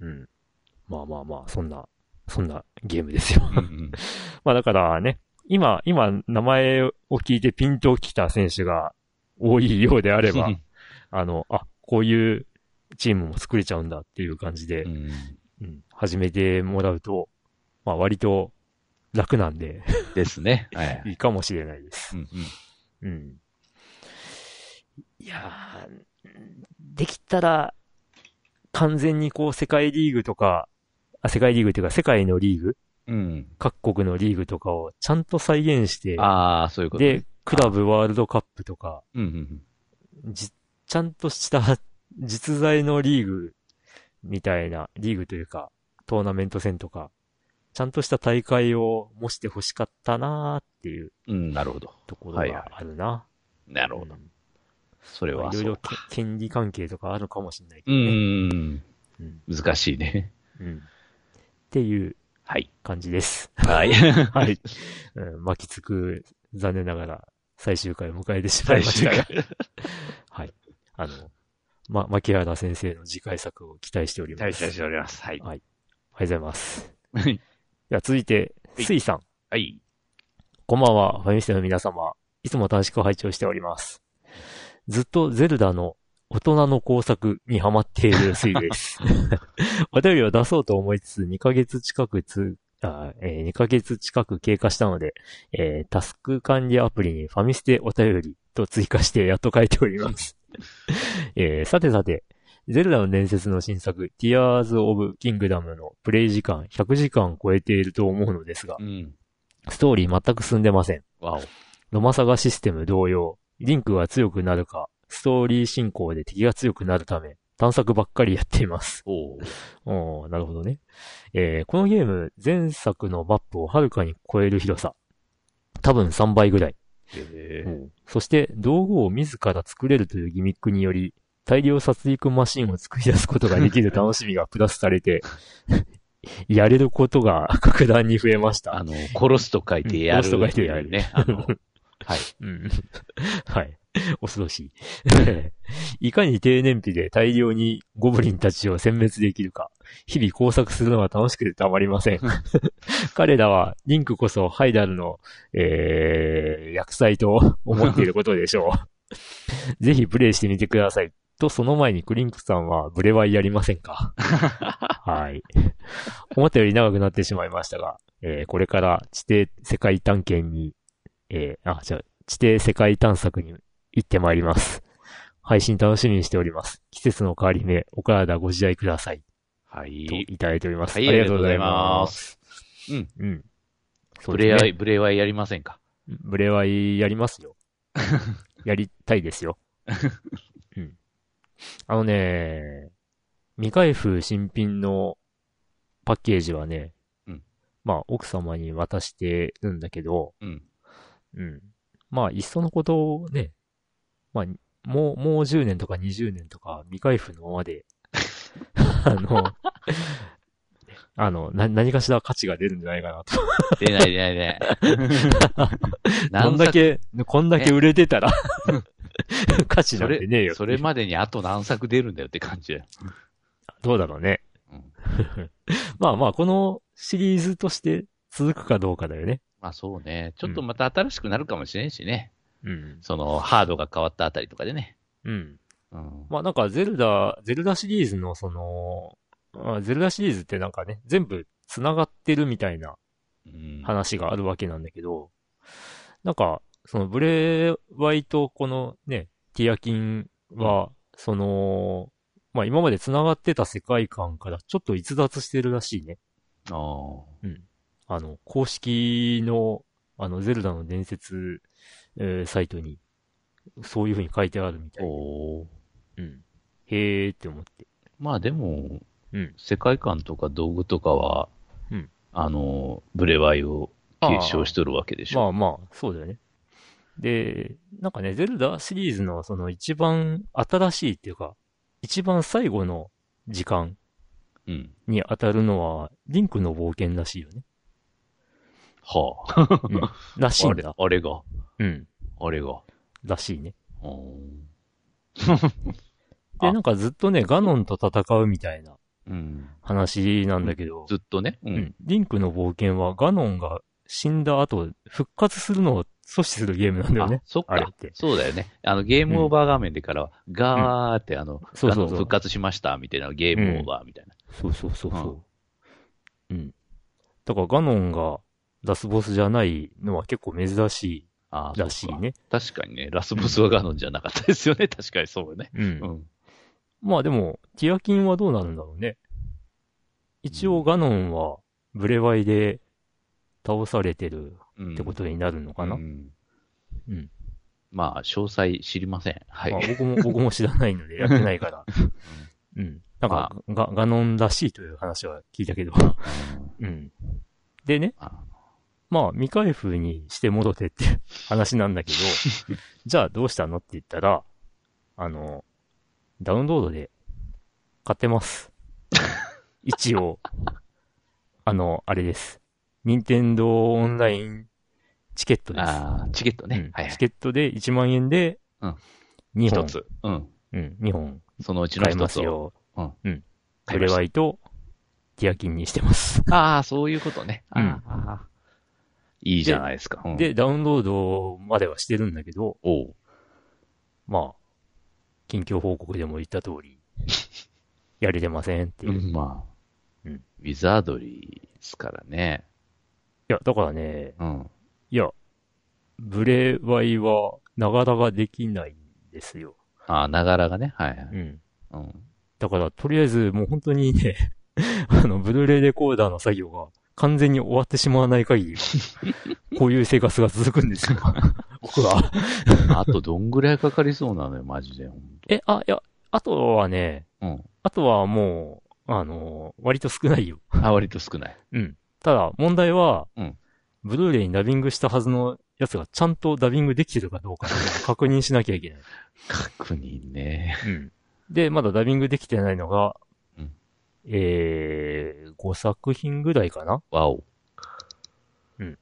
うん。まあまあまあ、そんなそんなゲームですよ。うんうん、まあだからね、今、今、名前を聞いてピンときた選手が多いようであれば、あの、あ、こういうチームも作れちゃうんだっていう感じで、うん、うん、始めてもらうと、まあ割と楽なんでですね。はい。いいかもしれないです。うん、うん、うん。いやー、できたら、完全にこう世界リーグとか、あ、世界リーグっていうか世界のリーグうん。各国のリーグとかをちゃんと再現して、ああ、そういうこと、ね、で、クラブワールドカップとか、うんうんうん、じ、ちゃんとした 実在のリーグみたいな、リーグというか、トーナメント戦とか、ちゃんとした大会を模して欲しかったなーっていう。うん、なるほど。ところがあるな。はいはい、なるほど。うん、それは。いろいろ権利関係とかあるかもしれないけどね。うん。うん、難しいね。うん。っていうはい。感じです。はい。はい。うん、巻きつく、残念ながら、最終回を迎えてしまいましたが。はい。あの、ま、牧原先生の次回作を期待しております。期待しております。はい。はい。ありがとうございます。はい。では続いて、スイさん。はい。こんばんは、ファミステの皆様。いつも楽しく拝聴しております。ずっとゼルダの大人の工作にハマっているスイです。お便りを出そうと思いつつ、2ヶ月近くつ、あえー、2ヶ月近く経過したので、えー、タスク管理アプリにファミステお便りと追加してやっと書いております。えー、さてさて、ゼルダの伝説の新作、Tears of Kingdom のプレイ時間100時間超えていると思うのですが、うん、ストーリー全く進んでません。わお。ロマサガシステム同様、リンクが強くなるか、ストーリー進行で敵が強くなるため、探索ばっかりやっています。お おなるほどね。えー、このゲーム、前作のマップをはるかに超える広さ。多分3倍ぐらい。へーそして、道具を自ら作れるというギミックにより、大量殺戮マシンを作り出すことができる 楽しみがプラスされて、やれることが格段に増えました。あの、殺すと書いてやる、殺すと書いてやるね。はい。うん。はい。恐ろしい。いかに低燃費で大量にゴブリンたちを殲滅できるか、日々工作するのが楽しくてたまりません。彼らは、リンクこそハイダルの、えー、薬剤と思っていることでしょう。ぜひプレイしてみてください。と、その前にクリンクさんはブレワイやりませんか？はい。思ったより長くなってしまいましたが、えー、これから地底世界探検に、えー、あ、じゃあ、地底世界探索に行ってまいります。配信楽しみにしております。季節の変わり目、お体ご自愛ください。はい。といただいております。はい、ありがとうございます。うん。うん。ブレワイ、ブレワイやりませんか？ブレワイやりますよ。やりたいですよ。うん。あのね、未開封新品のパッケージはね、うん、まあ、奥様に渡してるんだけど、うん。うん。まあ、いっそのことをね、まあ、もう、もう10年とか20年とか未開封のままで あの、あの、な、何かしら価値が出るんじゃないかなと出ない出ない出ない。こんだけ、こんだけ売れてたら 価値なんてねえよそれ。それまでにあと何作出るんだよって感じだよ。どうだろうね。うん、まあまあ、このシリーズとして続くかどうかだよね。まあそうね。ちょっとまた新しくなるかもしれんしね。うん。その、ハードが変わったあたりとかでね。うん。うん、まあなんか、ゼルダ、ゼルダシリーズのその、あゼルダシリーズってなんかね、全部繋がってるみたいな話があるわけなんだけど、うん、なんか、そのブレワイとこのね、ティアキンは、うん、その、まあ今まで繋がってた世界観からちょっと逸脱してるらしいね。ああ。うん。あの、公式の、あの、ゼルダの伝説えー、サイトに、そういう風に書いてあるみたいおうん。へーって思って。まあでも、うん。世界観とか道具とかは、うん。あの、ブレワイを継承しとるわけでしょ。まあまあ、そうだよね。で、なんかね、ゼルダシリーズのその一番新しいっていうか、一番最後の時間に当たるのは、リンクの冒険らしいよね。はあ。うん、らしいんだ。あれが。うん。あれが。らしいね。で、なんかずっとね、ガノンと戦うみたいな話なんだけど。ずっとね、うん。リンクの冒険はガノンが死んだ後、復活するのを阻止するゲームなんだよね。そっか。そうだよね。あの、ゲームオーバー画面でからは、ガーってあの、そうそう復活しましたみたいな、ゲームオーバーみたいな。そうそうそうそう。うん。だからガノンがラスボスじゃないのは結構珍しいらしいね。確かにね、ラスボスはガノンじゃなかったですよね。確かにそうね。うん。うん、まあでも、ティアキンはどうなるんだろうね。一応ガノンはブレワイで倒されてるってことになるのかな。うん。うん、まあ、詳細知りません。はい。まあ、僕も、僕も知らないのでやってないから。うん。なんか、ガ、ガノンらしいという話は聞いたけど。うん。でね、まあ、未開封にして戻ってって 話なんだけど、じゃあどうしたのって言ったら、あの、ダウンロードで買ってます。一応、あの、あれです。任天堂オンラインチケットです。ああ、チケットね、うんはいはい。チケットで1万円で、うん。2本。一つ。うん。うん、2本。そのうちの一つを。うん。うん。ブレワイと、ティアキンにしてます。ああ、そういうことね。うん。いいじゃないですか。でうん、で、ダウンロードまではしてるんだけど、おまあ、近況報告でも言った通り、やれてませんっていう。うん、まあ、うん。ウィザードリーですからね。いや、だからね、うん。いや、ブレワイは、ながらができないんですよ。ああ、ながらがね。はいはい。うん。うん。だから、とりあえず、もう本当にね あの、ブルーレイレコーダーの作業が完全に終わってしまわない限り こういう生活が続くんですよ。僕はあとどんぐらいかかりそうなのよ、マジで。え、あ、いや、あとはね、うん。あとはもう、あのー、割と少ないよ。あ、割と少ない。うん。ただ、問題は、うん。ブルーレイにダビングしたはずのやつがちゃんとダビングできてるかどうか確認しなきゃいけない。確認ね。うん。で、まだダビングできてないのが、えー、5作品ぐらいかな？わお。うん。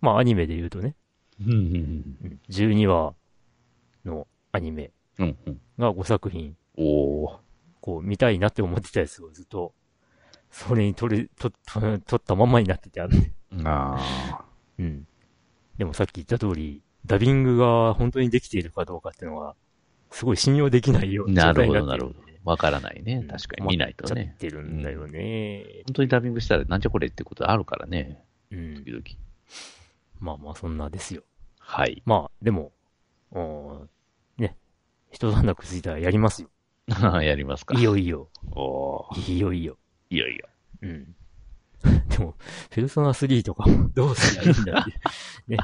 まあ、アニメで言うとね。うんうん12話のアニメが5作品。おこう、見たいなって思ってたやつをずっと、それに取り、と、と、取ったままになっててあるね。ああ。うん。でもさっき言った通り、ダビングが本当にできているかどうかっていうのは、すごい信用できないような状態になってる。なるほど、なるほど。わからないね。確かに。見ないとね。ってるんだよね、うん、本当にダビングしたらなんじゃこれってことあるからね。うん。時々。まあまあ、そんなですよ。はい。まあ、でも、おね、人段落ついたらやりますよ。やりますか。いいよいいよ。おいいよいいよ。いいよいいよ。うん。でも、ペルソナ3とかもどうすりゃいいんだって。ね。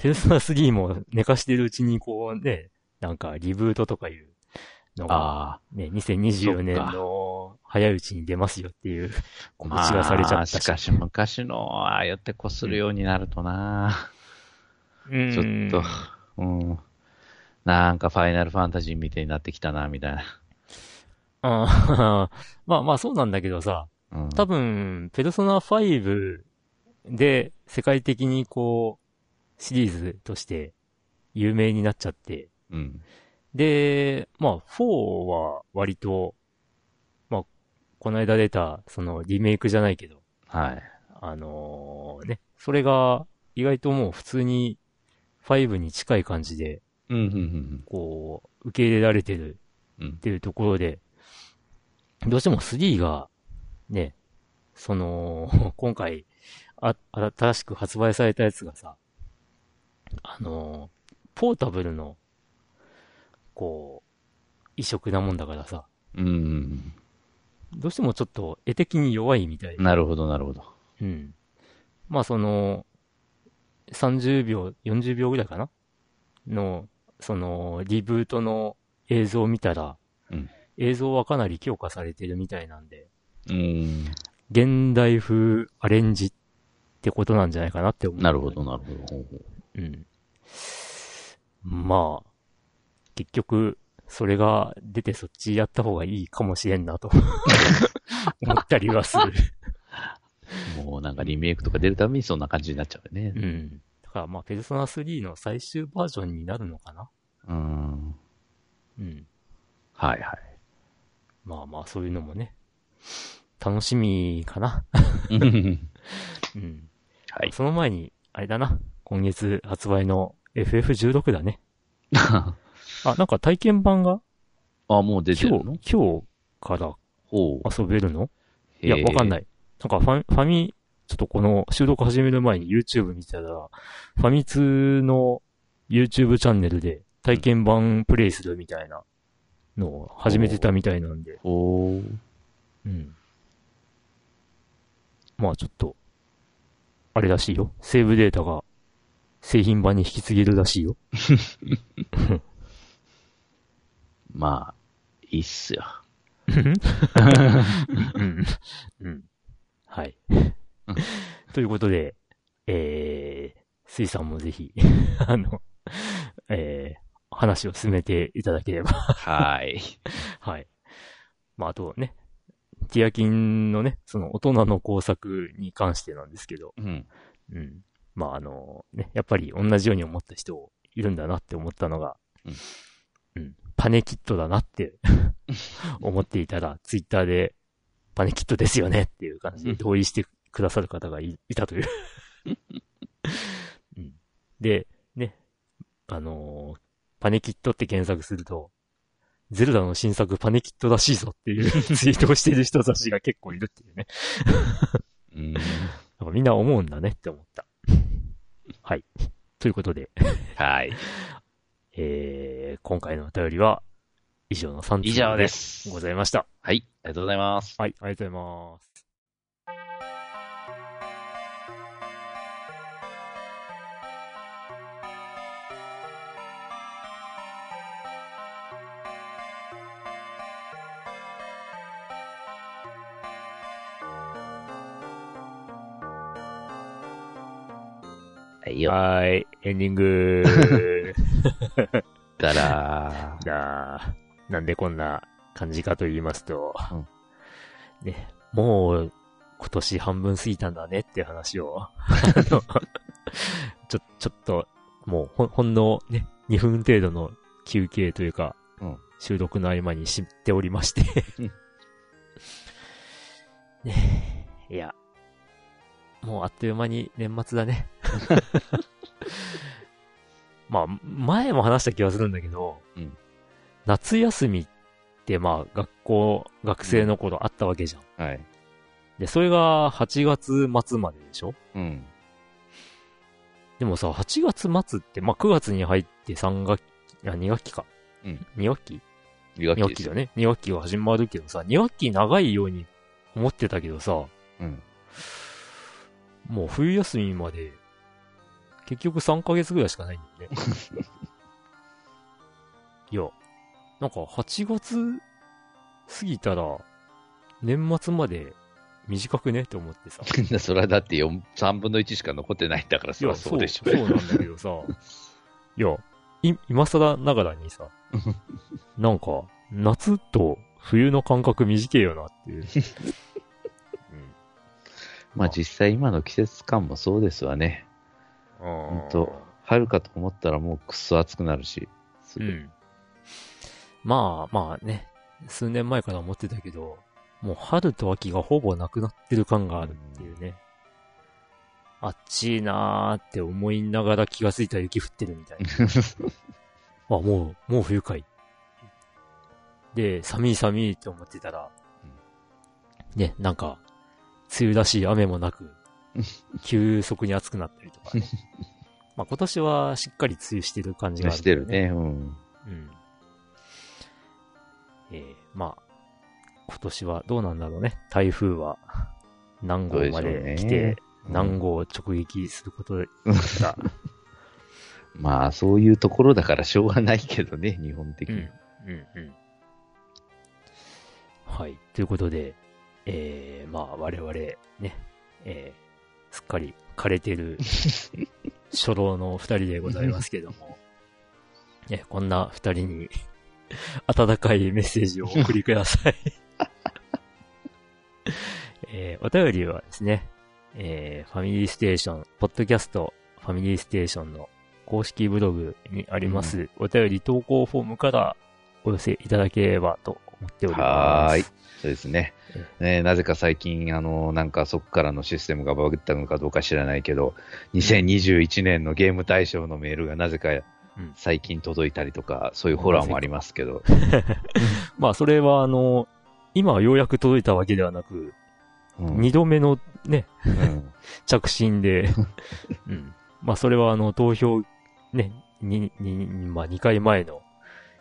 ペルソナ3も寝かしてるうちにこうね、なんかリブートとかいうのが、ね、2024年の早いうちに出ますよっていう 告知がされちゃったし。しかし昔の、ああやってこするようになるとな、うん、ちょっと、うん。なんかファイナルファンタジーみたいになってきたな、みたいな。あ まあまあそうなんだけどさ、うん、多分、ペルソナ5で世界的にこう、シリーズとして有名になっちゃって、うん、で、まあ、4は割と、まあ、この間出た、そのリメイクじゃないけど、はい。あのー、ね、それが意外ともう普通に5に近い感じで、うんうんうん、こう、受け入れられてるっていうところで、うん、どうしても3が、ね、その、今回、あ、新しく発売されたやつがさ、あのー、ポータブルのこう、異色なもんだからさ。うん。どうしてもちょっと絵的に弱いみたいなるほど、なるほど。うん。まあその、30秒、40秒ぐらいかな？の、その、リブートの映像を見たら、うん、映像はかなり強化されてるみたいなんで、うん。現代風アレンジってことなんじゃないかなって思う。なるほど、なるほど。うん。まあ、結局、それが出てそっちやった方がいいかもしれんなと 思ったりはするもうなんかリメイクとか出るためにそんな感じになっちゃうよね。うん。だからまあ、ペルソナ3の最終バージョンになるのかなうん。うん。はいはい。まあまあ、そういうのもね、楽しみかな。うん。うん。はい。その前に、あれだな。今月発売の FF16 だね。あ、なんか体験版が？あ、もう出てるの？今日、今日から。遊べるの？いや、わかんない。なんかファファミ、ちょっとこの収録始める前に YouTube 見てたら、ファミ通の YouTube チャンネルで体験版プレイするみたいなのを始めてたみたいなんで。おうん。まあちょっと、あれらしいよ。セーブデータが製品版に引き継げるらしいよ。まあ、いいっすよ。うん。うん。はい。ということで、えー、水さんもぜひ、あの、えー、話を進めていただければはい。はい。まあ、あとね、ティアキンのね、その大人の工作に関してなんですけど、うん。うん。まあ、あの、ね、やっぱり同じように思った人いるんだなって思ったのが、うん。うん。パネキットだなって 思っていたら、ツイッターで、パネキットですよねっていう感じで同意してくださる方がいたという うん。で、ね、あのー、パネキットって検索すると、ゼルダの新作パネキットらしいぞっていう ツイートをしている人たちが結構いるっていうねうん。なんかみんな思うんだねって思った。はい。ということではい。えー、今回のお便りは、以上の3通以上です。ございました。はい。ありがとうございます。はい、ありがとうございます。はいよ。はい、エンディング だら。ー。ななんでこんな感じかと言いますと、うん、ね、もう今年半分過ぎたんだねって話を。ちょ、ちょっと、もうほほんのね、2分程度の休憩というか、うん、収録の合間に知っておりまして。ねいや、もうあっという間に年末だね。まあ、前も話した気がするんだけど、うん、夏休みってまあ、学校、学生の頃あったわけじゃん。はい。で、それが8月末まででしょ？うん。でもさ、8月末って、まあ9月に入って3学期、いや、2学期か。うん。2学期 ?2 学期。2学期だね。2学期が始まるけどさ、2学期長いように思ってたけどさ、うん。もう冬休みまで、結局3ヶ月ぐらいしかないんだよね。いや、なんか8月過ぎたら、年末まで短くね？って思ってさ。それはだって4、3分の1しか残ってないんだからそそうでしょ。そうなんだけどさ。いや、い、今更ながらにさ、なんか、夏と冬の感覚短いよなっていう。まあ実際今の季節感もそうですわね。ほんと、春かと思ったらもうくっそ暑くなるし。うん。まあまあね、数年前から思ってたけど、もう春と秋がほぼなくなってる感があるっていうね。あっちいなーって思いながら気がついたら雪降ってるみたいな。あ、もう、もう冬かい。で、寒い寒いって思ってたら、ね、なんか、梅雨らしい雨もなく、急速に暑くなったりとかね。まあ今年はしっかり梅雨してる感じがある、ね。してるね、うん。うん。えー、まあ、今年はどうなんだろうね。台風は何号まで来て、何号を直撃することだ。まあ、そういうところだからしょうがないけどね、日本的に。うん、うん、うん。はい。ということで、えー、まあ、我々、ね、えー、すっかり枯れてる初老の二人でございますけども、ね、こんな二人に 温かいメッセージをお送りください えー、お便りはですね、えー、ファミリーステーション、ポッドキャスト、ファミリーステーションの公式ブログにあります、うん、お便り投稿フォームからお寄せいただければと思っております。はい。そうですね。ね、なぜか最近、あの、なんかそこからのシステムがバグったのかどうか知らないけど、2021年のゲーム大賞のメールがなぜか最近届いたりとか、そういうホラーもありますけど。まあ、それはあの、今はようやく届いたわけではなく、二、うん、度目のね、うん、着信で、うん、まあ、それはあの、投票、ね、に、に、まあ、2回前の、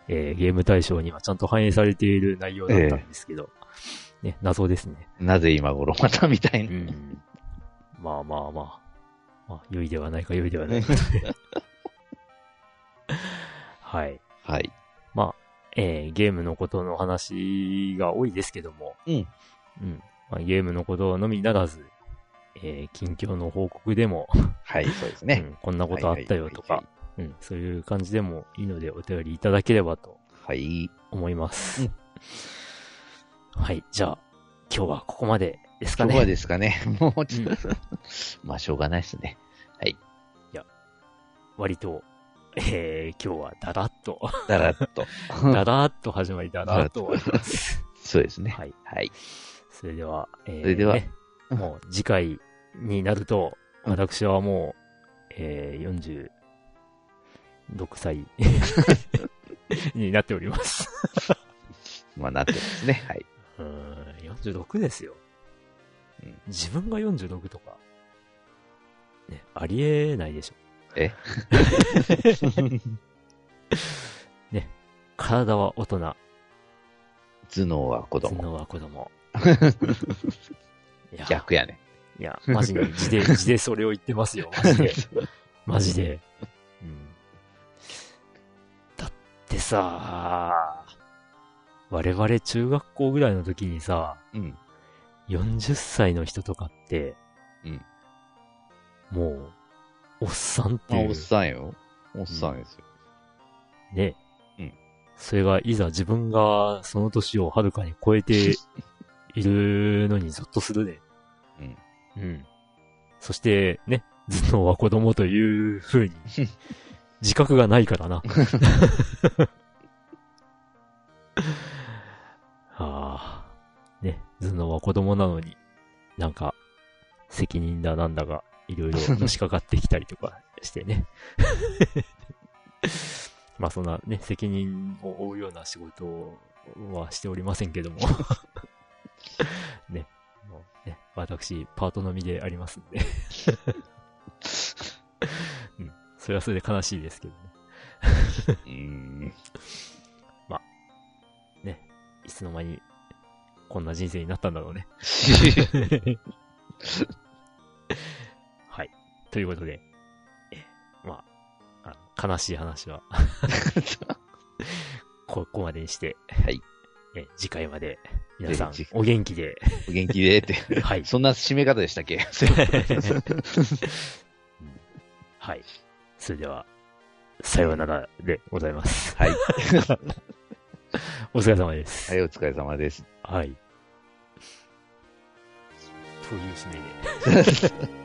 えー、ゲーム対象にはちゃんと反映されている内容だったんですけど、えー、ね、謎ですね。なぜ今頃またみたいな。うん、まあまあまあ、まあ、良いではないか良いではないか。はい。はい。まあ、えー、ゲームのことの話が多いですけども、うん。うん。まあ、ゲームのことのみならず、えー、近況の報告でもはい、そうですね、うん。こんなことあったよとか、うん、そういう感じでもいいのでお便りいただければと、はい。思います。うん、はい、じゃあ、今日はここまでですかね。ここまでですかね。もうちょっと、うん、まあ、しょうがないですね。はい。いや、割と、えー、今日はだらっと。だらっと。だらっと始まり、だらっと終わります。そうですね。はい。はい。それでは、えー、それでは、もう次回になると、私はもう、えー、46歳 になっておりますまあ、なってますね。はい。うん、46ですよ。うん、自分が46とか、ね、ありえないでしょ。え？ね、体は大人。頭脳は子供。頭脳は子供。逆やね。いや、マジで、字で、字でそれを言ってますよ、マジで。マジで。うん。だってさ、我々中学校ぐらいの時にさ、うん。40歳の人とかって、うん。もう、おっさんっていう。あ、おっさんよ。おっさんですよ。うん、ね。うん。それが、いざ自分がその年をはるかに超えて いるのにゾッとするね。うん。うん。そして、ね、頭脳は子供という風に、自覚がないからな。ね、頭脳は子供なのに、なんか、責任だなんだが、いろいろ のしかかってきたりとかしてね。まあそんなね、責任を負うような仕事はしておりませんけども ね、もうね、私、パートのみでありますんでうん。それはそれで悲しいですけどねうん。まあ、ね、いつの間にこんな人生になったんだろうねはい。ということで、え、まあ、あ悲しい話は ここまでにして、はい。え、次回まで、皆さん、お元気で。お元気でって。はい。そんな締め方でしたっけ？はい。それでは、さようならでございます。はい。お疲れ様です。はい、お疲れ様です。はい。という締めで。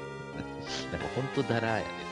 なんか本当だらやです。